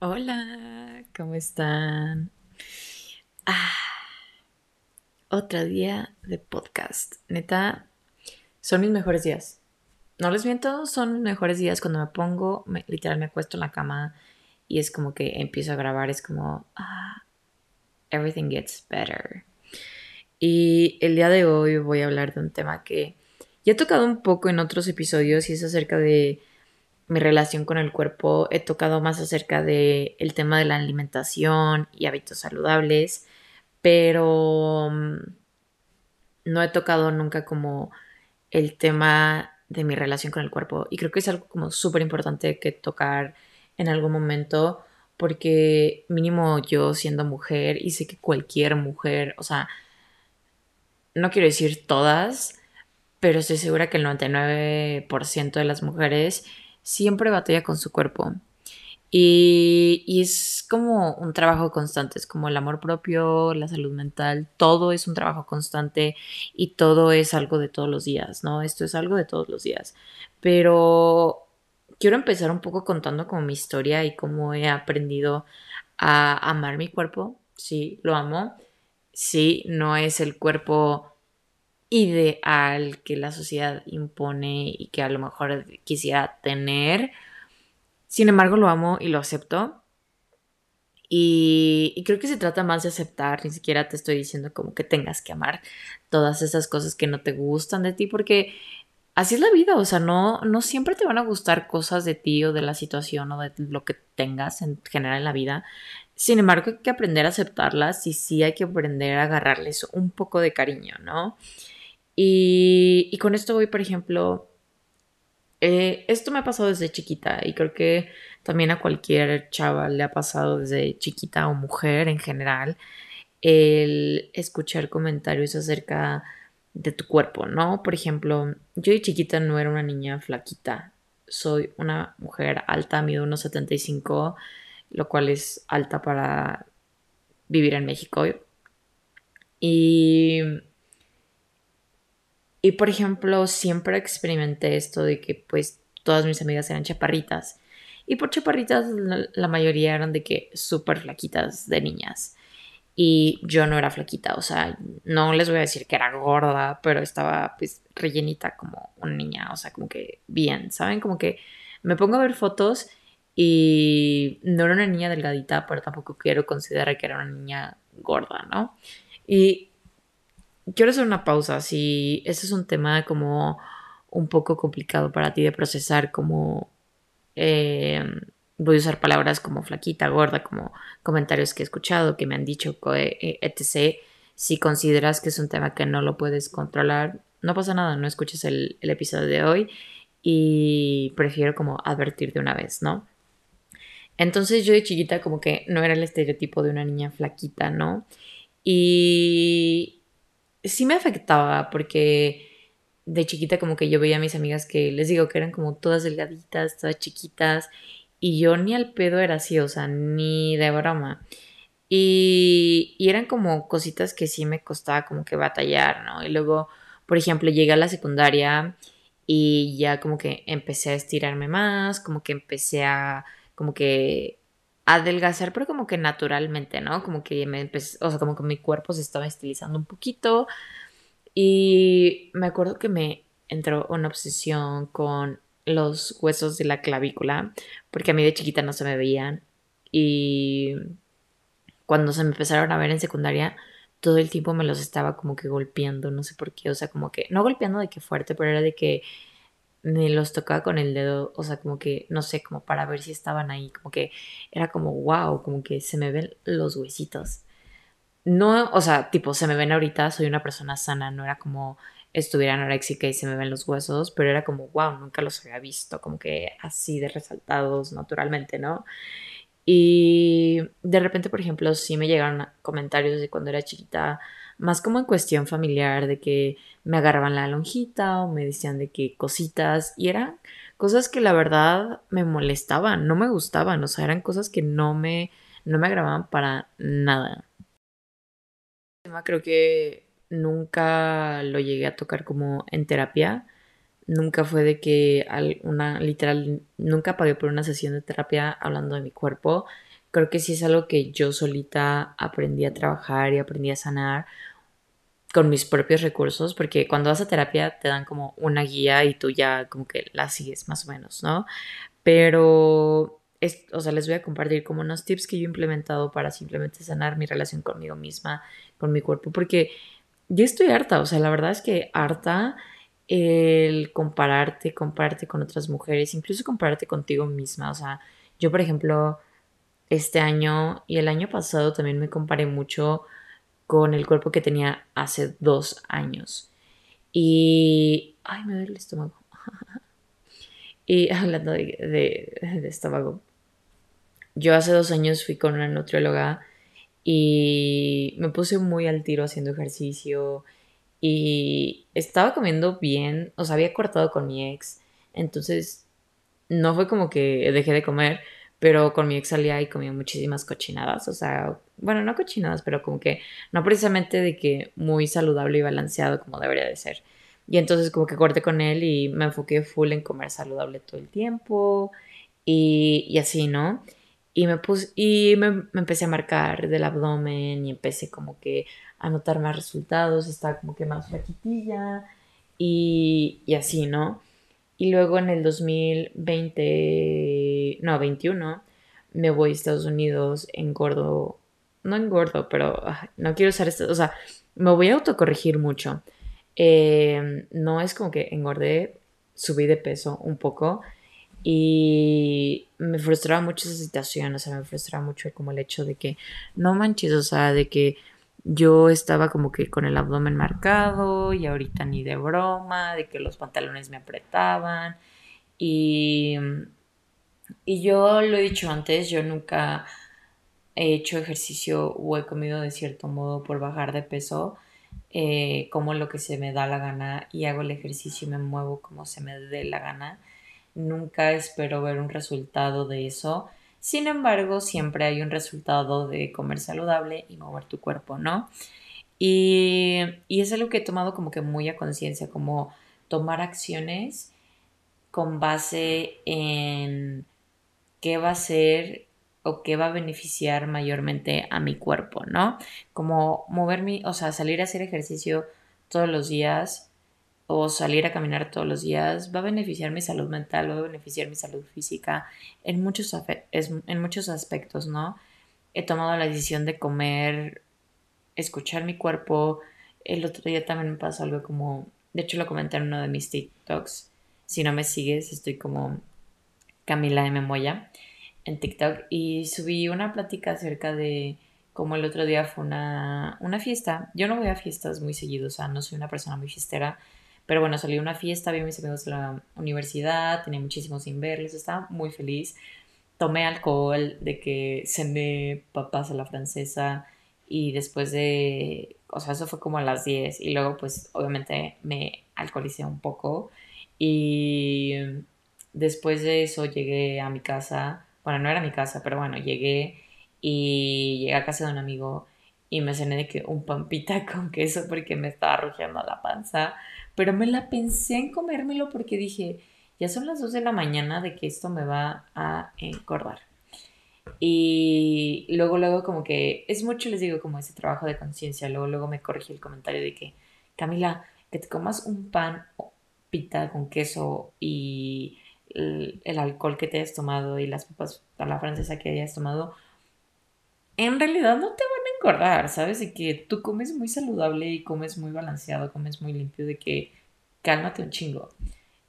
Hola, ¿cómo están? Ah, otro día de podcast. Neta, son mis mejores días. No les miento, son mis mejores días cuando me pongo, literal me acuesto en la cama y es como que empiezo a grabar, es como, ah, everything gets better. Y el día de hoy voy a hablar de un tema que ya he tocado un poco en otros episodios y es acerca de mi relación con el cuerpo. He tocado más acerca del el tema de la alimentación y hábitos saludables, pero mm, no he tocado nunca como el tema de mi relación con el cuerpo. Y creo que es algo como súper importante que tocar en algún momento, porque mínimo yo siendo mujer, y sé que cualquier mujer, o sea, no quiero decir todas, pero estoy segura que el 99% de las mujeres siempre batalla con su cuerpo. Y, es como un trabajo constante, es como el amor propio, la salud mental, todo es un trabajo constante y todo es algo de todos los días, ¿no? Esto es algo de todos los días. Pero quiero empezar un poco contando como mi historia y cómo he aprendido a amar mi cuerpo. Sí, lo amo. Sí, no es el cuerpo ideal que la sociedad impone y que a lo mejor quisiera tener. Sin embargo, lo amo y lo acepto. Y, creo que se trata más de aceptar, ni siquiera te estoy diciendo como que tengas que amar todas esas cosas que no te gustan de ti, porque así es la vida, o sea, no, no siempre te van a gustar cosas de ti o de la situación o de lo que tengas en general en la vida. Sin embargo, hay que aprender a aceptarlas y sí hay que aprender a agarrarles un poco de cariño, ¿no? Y, con esto voy, por ejemplo, eh, esto me ha pasado desde chiquita y creo que también a cualquier chava le ha pasado desde chiquita o mujer en general el escuchar comentarios acerca de tu cuerpo, ¿no? Por ejemplo, yo de chiquita no era una niña flaquita, soy una mujer alta, mido unos 75, lo cual es alta para vivir en México. Y y por ejemplo, siempre experimenté esto de que pues todas mis amigas eran chaparritas. Y por chaparritas la, mayoría eran de que súper flaquitas de niñas. Y yo no era flaquita, o sea, no les voy a decir que era gorda, pero estaba pues rellenita como una niña, o sea, como que bien, ¿saben? Como que me pongo a ver fotos y no era una niña delgadita, pero tampoco quiero considerar que era una niña gorda, ¿no? Y quiero hacer una pausa. Si este es un tema como un poco complicado para ti de procesar, como eh, voy a usar palabras como flaquita, gorda, como comentarios que he escuchado, que me han dicho, eh, etc. Si consideras que es un tema que no lo puedes controlar, no pasa nada, no escuches el, el episodio de hoy y prefiero como advertir de una vez, ¿no? Entonces yo de chiquita como que no era el estereotipo de una niña flaquita, ¿no? Y, sí me afectaba porque de chiquita como que yo veía a mis amigas que les digo que eran como todas delgaditas, todas chiquitas y yo ni al pedo era así, o sea, ni de broma. Y, y eran como cositas que sí me costaba como que batallar, ¿no? Y luego, por ejemplo, llegué a la secundaria y ya como que empecé a estirarme más, como que empecé a como que adelgazar, pero como que naturalmente, ¿no? Como que me empecé, o sea, como que mi cuerpo se estaba estilizando un poquito. Y me acuerdo que me entró una obsesión con los huesos de la clavícula, porque a mí de chiquita no se me veían. Y cuando se me empezaron a ver en secundaria, todo el tiempo me los estaba como que golpeando, no sé por qué, o sea, como que, no golpeando de que fuerte, pero era de que me los tocaba con el dedo, o sea, como que, no sé, como para ver si estaban ahí, como que era como, wow, como que se me ven los huesitos. No, o sea, tipo, se me ven ahorita, soy una persona sana, no era como estuviera anoréxica y se me ven los huesos, pero era como, wow, nunca los había visto, como que así de resaltados naturalmente, ¿no? Y de repente, por ejemplo, sí me llegaron comentarios de cuando era chiquita, más como en cuestión familiar, de que me agarraban la lonjita o me decían de que cositas, y eran cosas que la verdad me molestaban, no me gustaban, o sea, eran cosas que no me, no me agradaban para nada. Creo que nunca lo llegué a tocar como en terapia. Nunca fue de que una, literal, nunca pagué por una sesión de terapia hablando de mi cuerpo. Creo que sí es algo que yo solita aprendí a trabajar y aprendí a sanar con mis propios recursos, porque cuando vas a terapia te dan como una guía y tú ya como que la sigues más o menos, ¿no? Pero, es, o sea, les voy a compartir como unos tips que yo he implementado para simplemente sanar mi relación conmigo misma, con mi cuerpo, porque yo estoy harta, o sea, la verdad es que harta el compararte, compararte con otras mujeres, incluso compararte contigo misma. O sea, yo, por ejemplo, este año y el año pasado también me comparé mucho con el cuerpo que tenía hace dos años. Y... Ay, me duele el estómago. y hablando de, de estómago, yo hace dos años fui con una nutrióloga y me puse muy al tiro haciendo ejercicio y estaba comiendo bien, o sea, había cortado con mi ex, entonces no fue como que dejé de comer, pero con mi ex salía y comía muchísimas cochinadas, o sea, bueno, no cochinadas, pero como que no precisamente de que muy saludable y balanceado como debería de ser. Y entonces como que corté con él y me enfoqué full en comer saludable todo el tiempo y, y así, ¿no? Y me puse, y me, empecé a marcar del abdomen y empecé como que a notar más resultados, estaba como que más flaquitilla y, y así, ¿no? Y luego en el 2020, no, 21, me voy a Estados Unidos, engordo, no engordo, pero no quiero usar esto, o sea, me voy a autocorregir mucho. Eh, no es como que engordé, subí de peso un poco, y me frustraba mucho esa situación, o sea, me frustraba mucho como el hecho de que, no manches, o sea, de que yo estaba como que con el abdomen marcado y ahorita ni de broma, de que los pantalones me apretaban. Y, y yo lo he dicho antes, yo nunca he hecho ejercicio o he comido de cierto modo por bajar de peso, eh, como lo que se me da la gana y hago el ejercicio y me muevo como se me dé la gana nunca espero ver un resultado de eso. Sin embargo, siempre hay un resultado de comer saludable y mover tu cuerpo, ¿no? Y, y es algo que he tomado como que muy a conciencia, como tomar acciones con base en qué va a ser o qué va a beneficiar mayormente a mi cuerpo, ¿no? Como moverme, o sea, salir a hacer ejercicio todos los días o salir a caminar todos los días va a beneficiar mi salud mental, va a beneficiar mi salud física en muchos, en muchos aspectos, ¿no? He tomado la decisión de comer, escuchar mi cuerpo. El otro día también me pasó algo como, de hecho lo comenté en uno de mis TikToks. Si no me sigues, estoy como Camila de Memoya en TikTok y subí una plática acerca de cómo el otro día fue una, una fiesta. Yo no voy a fiestas muy seguido, o sea, no soy una persona muy fiestera pero bueno, salí a una fiesta, vi a mis amigos de la universidad, tenía muchísimo sin verlos, estaba muy feliz. Tomé alcohol, de que cené papas a la francesa y después de, o sea, eso fue como a las 10 y luego pues obviamente me alcoholicé un poco y después de eso llegué a mi casa, bueno, no era mi casa, pero bueno, llegué y llegué a casa de un amigo y me cené de que un pampita con queso porque me estaba rugiendo la panza pero me la pensé en comérmelo porque dije, ya son las 2 de la mañana de que esto me va a engordar. Y luego, luego como que es mucho, les digo, como ese trabajo de conciencia. Luego, luego me corregí el comentario de que, Camila, que te comas un pan pita con queso y el, alcohol que te hayas tomado y las papas a la francesa que hayas tomado, en realidad no te van engordar, ¿sabes? De que tú comes muy saludable y comes muy balanceado, comes muy limpio, de que cálmate un chingo.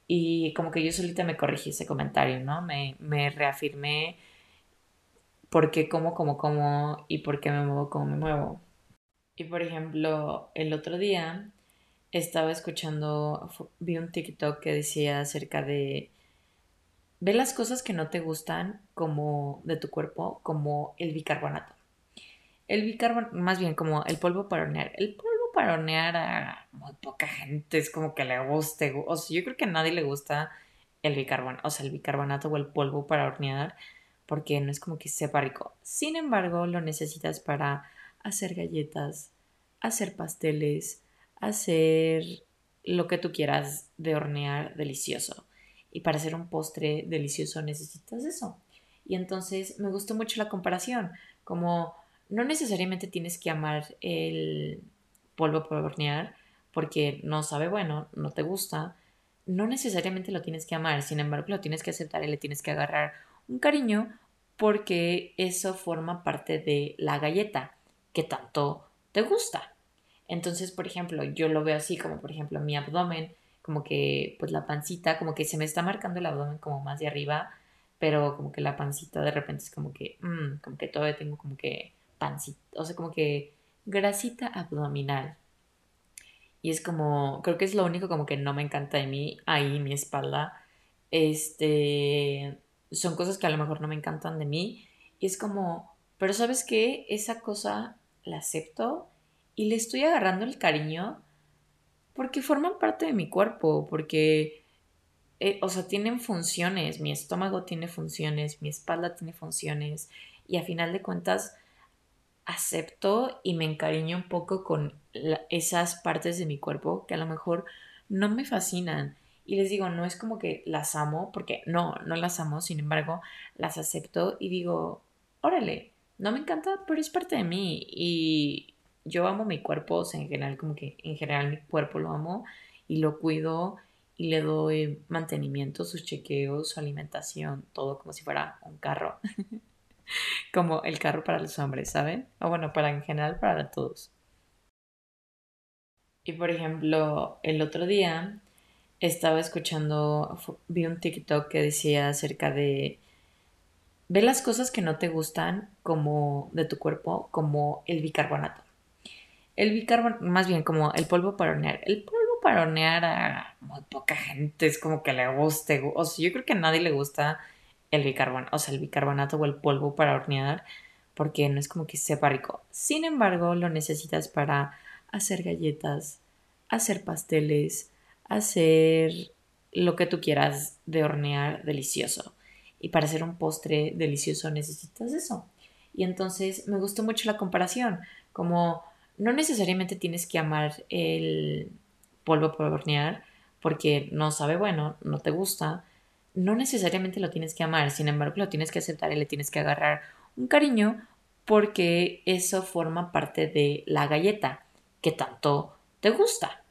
Y como que yo solita me corregí ese comentario, ¿no? Me, me reafirmé por qué como como como y por qué me muevo como me muevo. Y por ejemplo, el otro día estaba escuchando, vi un TikTok que decía acerca de ve las cosas que no te gustan como de tu cuerpo como el bicarbonato. El bicarbonato, más bien como el polvo para hornear. El polvo para hornear a muy poca gente es como que le guste. O sea, yo creo que a nadie le gusta el bicarbonato, o sea, el bicarbonato o el polvo para hornear, porque no es como que sepa rico. Sin embargo, lo necesitas para hacer galletas, hacer pasteles, hacer lo que tú quieras de hornear delicioso. Y para hacer un postre delicioso necesitas eso. Y entonces me gustó mucho la comparación, como no necesariamente tienes que amar el polvo para hornear porque no sabe bueno, no te gusta, no necesariamente lo tienes que amar, sin embargo lo tienes que aceptar y le tienes que agarrar un cariño porque eso forma parte de la galleta que tanto te gusta. Entonces, por ejemplo, yo lo veo así, como por ejemplo mi abdomen, como que pues la pancita, como que se me está marcando el abdomen como más de arriba, pero como que la pancita de repente es como que, mmm, como que todavía tengo como que pancita, o sea, como que grasita abdominal. Y es como, creo que es lo único como que no me encanta de mí, ahí mi espalda. Este, son cosas que a lo mejor no me encantan de mí. Y es como, pero ¿sabes qué? Esa cosa la acepto y le estoy agarrando el cariño porque forman parte de mi cuerpo, porque, eh, o sea, tienen funciones, mi estómago tiene funciones, mi espalda tiene funciones y a final de cuentas acepto y me encariño un poco con esas partes de mi cuerpo que a lo mejor no me fascinan. Y les digo, no es como que las amo, porque no, no las amo, sin embargo, las acepto y digo, órale, no me encanta, pero es parte de mí. Y yo amo mi cuerpo, o sea, en general, como que en general mi cuerpo lo amo y lo cuido y le doy mantenimiento, sus chequeos, su alimentación, todo como si fuera un carro. como el carro para los hombres, ¿saben? O bueno, para en general para todos. Y por ejemplo, el otro día estaba escuchando, vi un TikTok que decía acerca de ve las cosas que no te gustan como de tu cuerpo como el bicarbonato. El bicarbonato, más bien como el polvo para hornear. El polvo para hornear a muy poca gente es como que le guste. O sea, yo creo que a nadie le gusta el bicarbonato, o sea, el bicarbonato o el polvo para hornear, porque no es como que sepa rico. Sin embargo, lo necesitas para hacer galletas, hacer pasteles, hacer lo que tú quieras de hornear delicioso. Y para hacer un postre delicioso necesitas eso. Y entonces me gustó mucho la comparación, como no necesariamente tienes que amar el polvo para hornear porque no sabe bueno, no te gusta, no necesariamente lo tienes que amar, sin embargo lo tienes que aceptar y le tienes que agarrar un cariño porque eso forma parte de la galleta que tanto te gusta.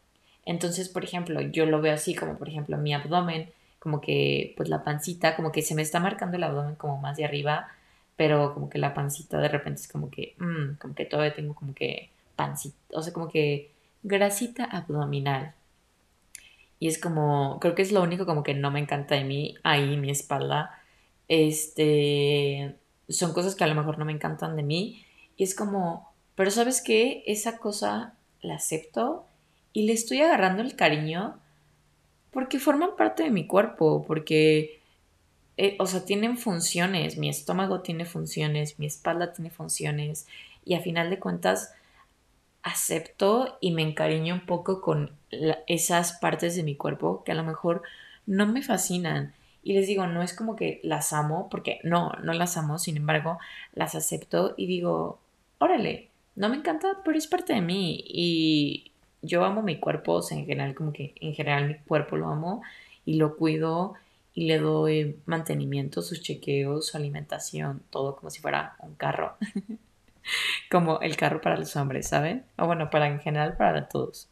Entonces, por ejemplo, yo lo veo así como por ejemplo mi abdomen, como que pues la pancita, como que se me está marcando el abdomen como más de arriba, pero como que la pancita de repente es como que, mmm, como que todavía tengo como que pancita, o sea, como que grasita abdominal. Y es como, creo que es lo único como que no me encanta de mí, ahí mi espalda. Este, son cosas que a lo mejor no me encantan de mí. Y es como, pero ¿sabes qué? Esa cosa la acepto y le estoy agarrando el cariño porque forman parte de mi cuerpo, porque, eh, o sea, tienen funciones, mi estómago tiene funciones, mi espalda tiene funciones y a final de cuentas acepto y me encariño un poco con esas partes de mi cuerpo que a lo mejor no me fascinan. Y les digo, no es como que las amo, porque no, no las amo, sin embargo, las acepto y digo, órale, no me encanta, pero es parte de mí. Y yo amo mi cuerpo, o sea, en general, como que en general mi cuerpo lo amo y lo cuido y le doy mantenimiento, sus chequeos, su alimentación, todo como si fuera un carro. como el carro para los hombres, ¿saben? O bueno, para en general para todos.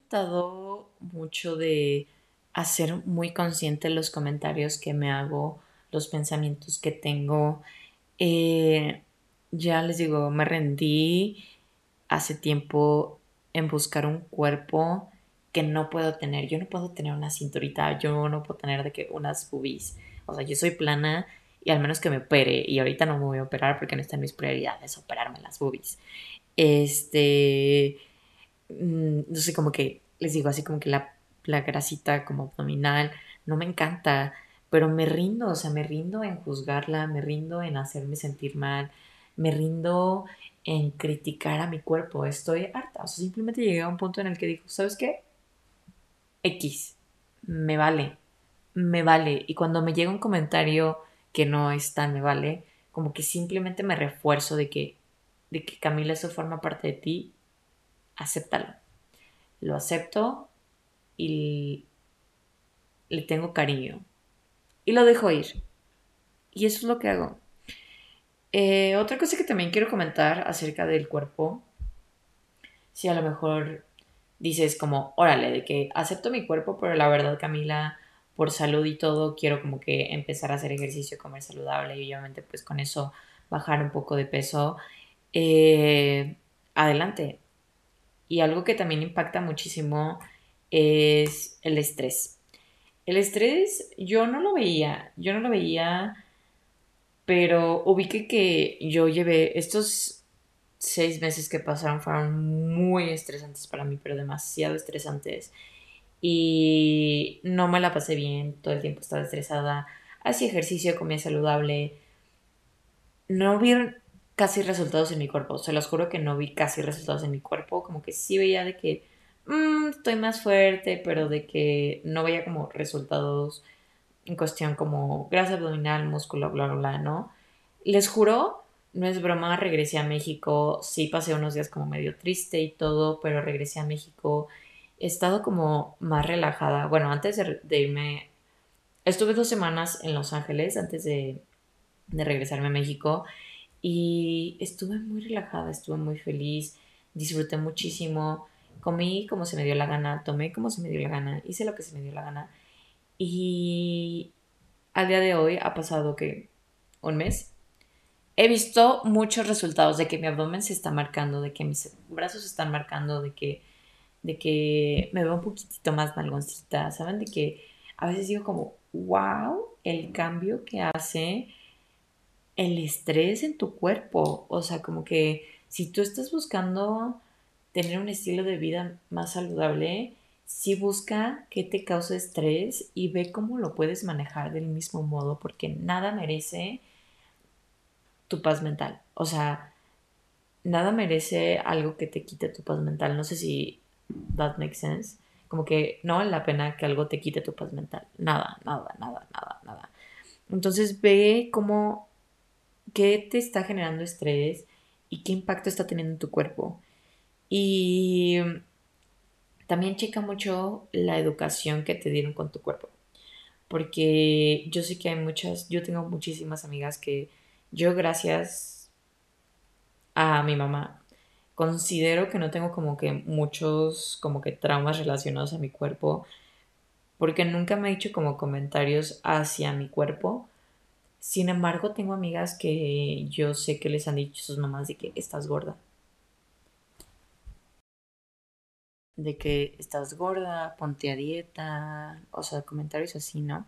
He tratado mucho de hacer muy consciente los comentarios que me hago, los pensamientos que tengo. Eh, ya les digo, me rendí hace tiempo en buscar un cuerpo que no puedo tener. Yo no puedo tener una cinturita, yo no puedo tener de que unas boobies. O sea, yo soy plana y al menos que me opere. Y ahorita no me voy a operar porque no está en mis prioridades operarme las boobies. Este, mm, no sé, como que les digo así como que la, la grasita como abdominal no me encanta, pero me rindo, o sea, me rindo en juzgarla, me rindo en hacerme sentir mal, me rindo en criticar a mi cuerpo, estoy harta, o sea, simplemente llegué a un punto en el que digo, ¿sabes qué? X, me vale, me vale. Y cuando me llega un comentario que no es tan me vale, como que simplemente me refuerzo de que, de que Camila eso forma parte de ti, acéptalo. lo acepto y le tengo cariño. Y lo dejo ir. Y eso es lo que hago. Eh, otra cosa que también quiero comentar acerca del cuerpo, si a lo mejor dices como, órale, de que acepto mi cuerpo, pero la verdad, Camila, por salud y todo, quiero como que empezar a hacer ejercicio, comer saludable y obviamente pues con eso bajar un poco de peso. Eh, adelante. Y algo que también impacta muchísimo es el estrés. El estrés yo no lo veía, yo no lo veía, pero ubiqué que yo llevé estos seis meses que pasaron fueron muy estresantes para mí, pero demasiado estresantes. Y no me la pasé bien, todo el tiempo estaba estresada, hacía ejercicio, comía saludable. No vi casi resultados en mi cuerpo, se los juro que no vi casi resultados en mi cuerpo, como que sí veía de que mm, estoy más fuerte, pero de que no veía como resultados en cuestión como grasa abdominal, músculo, bla, bla, bla, ¿no? Les juro, no es broma, regresé a México, sí pasé unos días como medio triste y todo, pero regresé a México, he estado como más relajada. Bueno, antes de, irme, estuve dos semanas en Los Ángeles antes de, de regresarme a México y estuve muy relajada, estuve muy feliz, disfruté muchísimo comí como se me dio la gana, tomé como se me dio la gana, hice lo que se me dio la gana. Y al día de hoy ha pasado que un mes. He visto muchos resultados de que mi abdomen se está marcando, de que mis brazos se están marcando, de que, de que me veo un poquitito más nalgoncita, ¿saben? De que a veces digo como, wow, el cambio que hace el estrés en tu cuerpo. O sea, como que si tú estás buscando tener un estilo de vida más saludable, sí busca que te cause estrés y ve cómo lo puedes manejar del mismo modo, porque nada merece tu paz mental. O sea, nada merece algo que te quite tu paz mental. No sé si that makes sense. Como que no vale la pena que algo te quite tu paz mental. Nada, nada, nada, nada, nada. Entonces ve cómo, qué te está generando estrés y qué impacto está teniendo en tu cuerpo. Y también checa mucho la educación que te dieron con tu cuerpo. Porque yo sé que hay muchas, yo tengo muchísimas amigas que yo gracias a mi mamá considero que no tengo como que muchos como que traumas relacionados a mi cuerpo porque nunca me he hecho como comentarios hacia mi cuerpo. Sin embargo, tengo amigas que yo sé que les han dicho sus mamás de que estás gorda de que estás gorda, ponte a dieta, o sea, comentarios así, ¿no?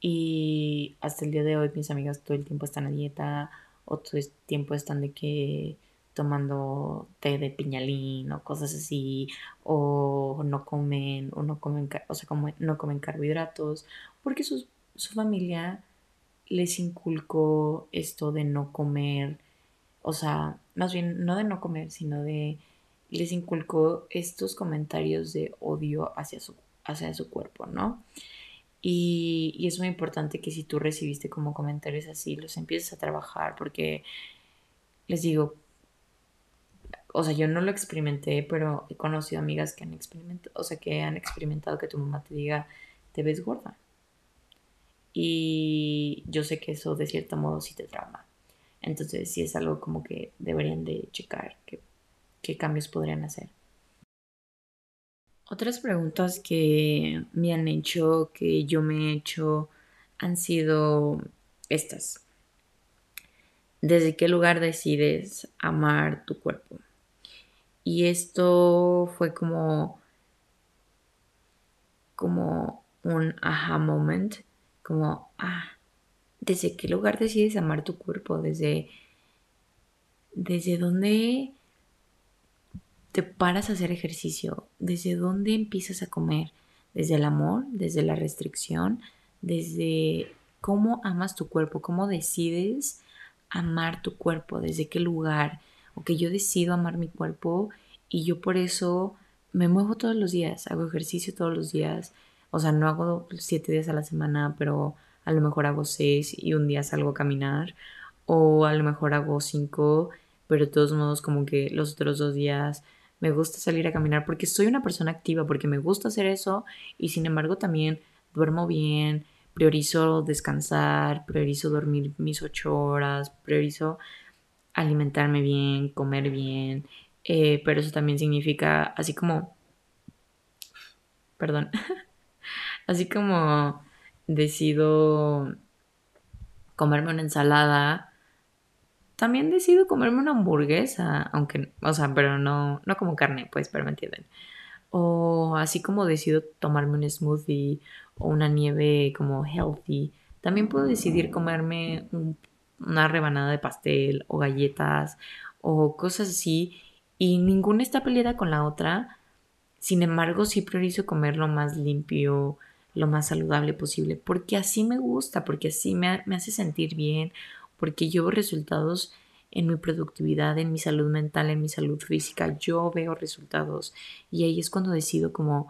Y hasta el día de hoy mis amigas todo el tiempo están a dieta, o todo el tiempo están de que tomando té de piñalín o cosas así, o no comen, o no comen, o sea, como no comen carbohidratos, porque su, su familia les inculcó esto de no comer, o sea, más bien no de no comer, sino de les inculcó estos comentarios de odio hacia su, hacia su cuerpo, ¿no? Y, es muy importante que si tú recibiste como comentarios así, los empieces a trabajar, porque les digo, o sea, yo no lo experimenté, pero he conocido amigas que han experimentado, o sea, que han experimentado que tu mamá te diga, te ves gorda. Y yo sé que eso de cierto modo sí te trauma. Entonces sí es algo como que deberían de checar, que qué cambios podrían hacer. Otras preguntas que me han hecho, que yo me he hecho, han sido estas. ¿Desde qué lugar decides amar tu cuerpo? Y esto fue como, como un aha moment, como, ah, ¿desde qué lugar decides amar tu cuerpo? Desde, desde dónde te paras a hacer ejercicio, desde dónde empiezas a comer, desde el amor, desde la restricción, desde cómo amas tu cuerpo, cómo decides amar tu cuerpo, desde qué lugar, que yo decido amar mi cuerpo y yo por eso me muevo todos los días, hago ejercicio todos los días, o sea, no hago siete días a la semana, pero a lo mejor hago seis y un día salgo a caminar, o a lo mejor hago cinco, pero de todos modos como que los otros dos días me gusta salir a caminar porque soy una persona activa, porque me gusta hacer eso y sin embargo también duermo bien, priorizo descansar, priorizo dormir mis ocho horas, priorizo alimentarme bien, comer bien, eh, pero eso también significa, así como, perdón, así como decido comerme una ensalada, también decido comerme una hamburguesa, aunque, o sea, pero no, no como carne, pues, pero me entienden. O así como decido tomarme un smoothie o una nieve como healthy, también puedo decidir comerme una rebanada de pastel o galletas o cosas así y ninguna está peleada con la otra. Sin embargo, sí priorizo comer lo más limpio, lo más saludable posible, porque así me gusta, porque así me, me hace sentir bien, porque yo veo resultados en mi productividad, en mi salud mental, en mi salud física, yo veo resultados y ahí es cuando decido como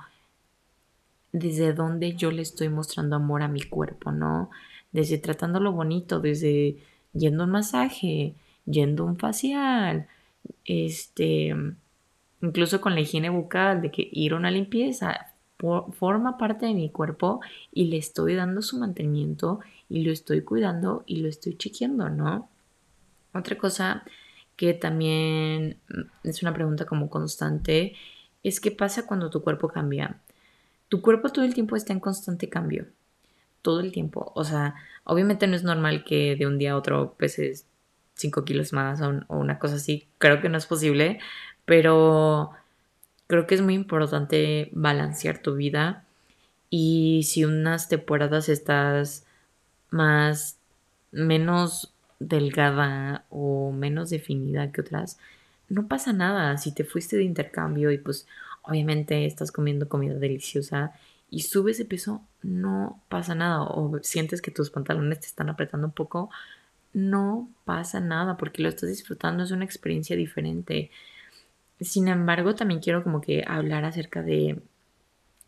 desde dónde yo le estoy mostrando amor a mi cuerpo, ¿no? Desde tratándolo bonito, desde yendo a un masaje, yendo a un facial, este, incluso con la higiene bucal, de que ir a una limpieza, forma parte de mi cuerpo y le estoy dando su mantenimiento y lo estoy cuidando y lo estoy chequeando, ¿no? Otra cosa que también es una pregunta como constante es qué pasa cuando tu cuerpo cambia. Tu cuerpo todo el tiempo está en constante cambio. Todo el tiempo. O sea, obviamente no es normal que de un día a otro peses 5 kilos más o, o una cosa así. Creo que no es posible. Pero creo que es muy importante balancear tu vida. Y si unas temporadas estás más, menos delgada o menos definida que otras, no pasa nada. Si te fuiste de intercambio y pues obviamente estás comiendo comida deliciosa y subes de peso, no pasa nada. O sientes que tus pantalones te están apretando un poco, no pasa nada porque lo estás disfrutando, es una experiencia diferente. Sin embargo, también quiero como que hablar acerca de,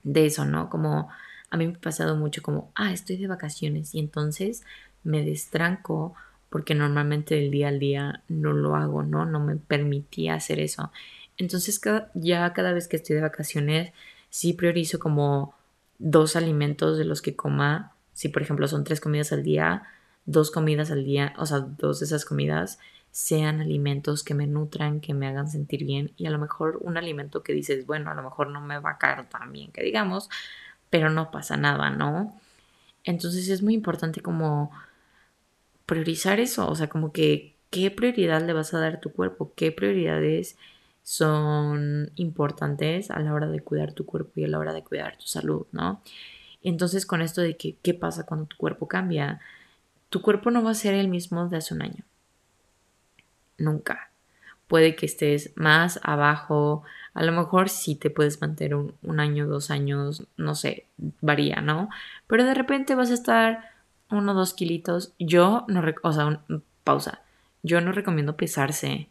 de eso, ¿no? Como a mí me ha pasado mucho como, ah, estoy de vacaciones y entonces me destranco porque normalmente del día al día no lo hago, ¿no? No me permitía hacer eso. Entonces ya cada vez que estoy de vacaciones sí priorizo como dos alimentos de los que coma. Si por ejemplo son tres comidas al día, dos comidas al día, o sea, dos de esas comidas sean alimentos que me nutran, que me hagan sentir bien y a lo mejor un alimento que dices, bueno, a lo mejor no me va a caer tan bien que digamos, pero no pasa nada, ¿no? Entonces es muy importante como priorizar eso, o sea, como que qué prioridad le vas a dar a tu cuerpo, qué prioridades son importantes a la hora de cuidar tu cuerpo y a la hora de cuidar tu salud, ¿no? Entonces con esto de que qué pasa cuando tu cuerpo cambia, tu cuerpo no va a ser el mismo de hace un año. Nunca. Puede que estés más abajo, a lo mejor sí te puedes mantener un, año, dos años, no sé, varía, ¿no? Pero de repente vas a estar uno o dos kilitos. Yo no, o sea, pausa. Yo no recomiendo pesarse.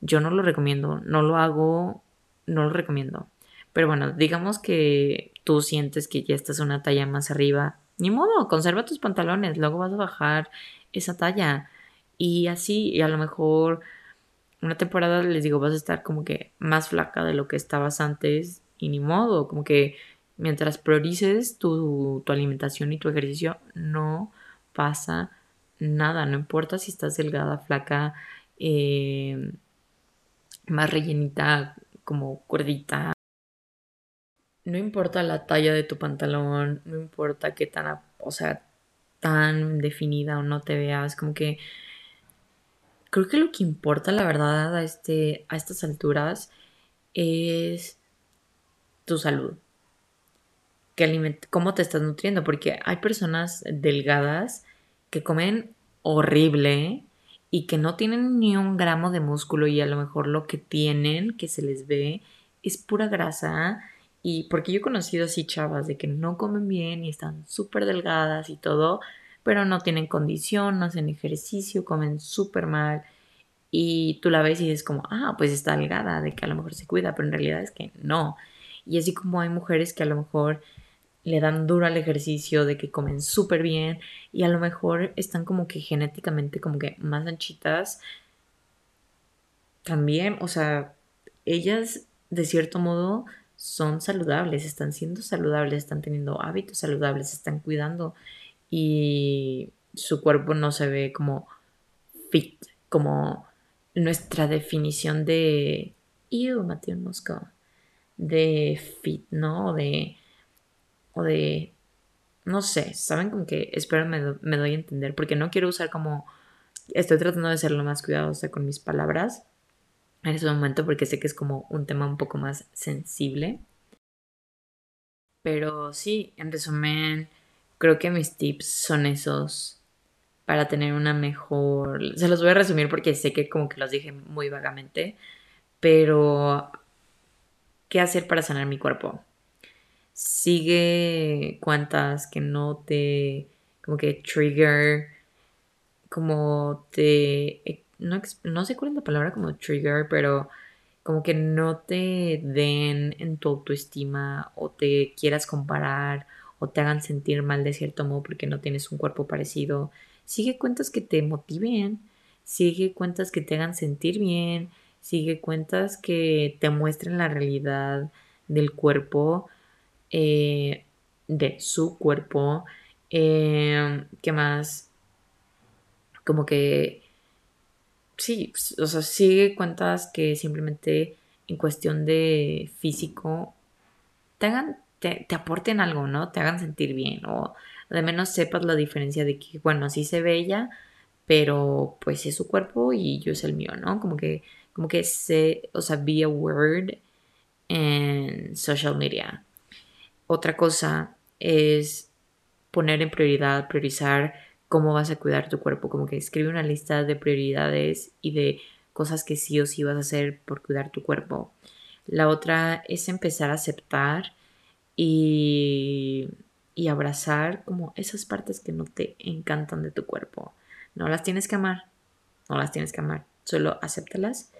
Yo no lo recomiendo. No lo hago, no lo recomiendo. Pero bueno, digamos que tú sientes que ya estás una talla más arriba. Ni modo, conserva tus pantalones. Luego vas a bajar esa talla. Y así, y a lo mejor una temporada les digo, vas a estar como que más flaca de lo que estabas antes y ni modo, como que mientras priorices tu, alimentación y tu ejercicio, no pasa nada, no importa si estás delgada, flaca, eh, más rellenita, como cuerdita. No importa la talla de tu pantalón, no importa qué tan, o sea, tan definida o no te veas, como que creo que lo que importa, la verdad, a, este, a estas alturas es tu salud. cómo te estás nutriendo, porque hay personas delgadas que comen horrible y que no tienen ni un gramo de músculo y a lo mejor lo que tienen, que se les ve, es pura grasa. Y porque yo he conocido así chavas de que no comen bien y están súper delgadas y todo, pero no tienen condición, no hacen ejercicio, comen súper mal y tú la ves y dices como, ah, pues está delgada, de que a lo mejor se cuida, pero en realidad es que no. Y así como hay mujeres que a lo mejor le dan duro al ejercicio, de que comen súper bien y a lo mejor están como que genéticamente como que más anchitas, también, o sea, ellas de cierto modo son saludables, están siendo saludables, están teniendo hábitos saludables, están cuidando y su cuerpo no se ve como fit, como nuestra definición de... Ew, Mateo Moscow. De fit, ¿no? De... O de... No sé, ¿saben? Como que espero me, me doy a entender, porque no quiero usar como... Estoy tratando de ser lo más cuidadosa con mis palabras en ese momento porque sé que es como un tema un poco más sensible. Pero sí, en resumen, creo que mis tips son esos para tener una mejor... Se los voy a resumir porque sé que como que los dije muy vagamente, pero ¿qué hacer para sanar mi cuerpo? Sigue cuantas que no te como que trigger, como te... No, no sé cuál es la palabra como trigger, pero como que no te den en tu autoestima o te quieras comparar o te hagan sentir mal de cierto modo porque no tienes un cuerpo parecido. Sigue cuentas que te motiven, sigue cuentas que te hagan sentir bien, sigue cuentas que te muestren la realidad del cuerpo, eh, de su cuerpo. Eh, ¿Qué más? Como que sí, o sea, sigue cuentas que simplemente en cuestión de físico te te, aporten algo, ¿no? Te hagan sentir bien o de menos sepas la diferencia de que, bueno, sí se ve ella, pero pues es su cuerpo y yo es el mío, ¿no? Como que, como que sé, o sea, be word en social media. Otra cosa es poner en prioridad, priorizar cómo vas a cuidar tu cuerpo, como que escribe una lista de prioridades y de cosas que sí o sí vas a hacer por cuidar tu cuerpo. La otra es empezar a aceptar y, y abrazar como esas partes que no te encantan de tu cuerpo. No las tienes que amar, no las tienes que amar, solo acéptalas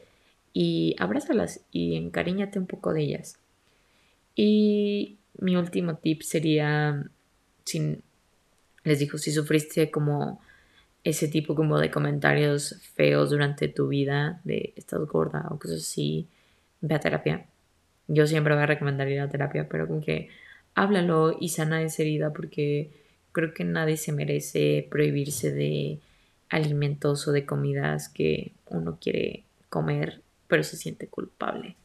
y abrázalas y encariñate un poco de ellas. Y mi último tip sería, sin les dijo, si sufriste como ese tipo como de comentarios feos durante tu vida, de estás gorda o cosas así, ve a terapia. Yo siempre voy a recomendar ir a terapia, pero con que háblalo y sana esa herida porque creo que nadie se merece prohibirse de alimentos o de comidas que uno quiere comer, pero se siente culpable.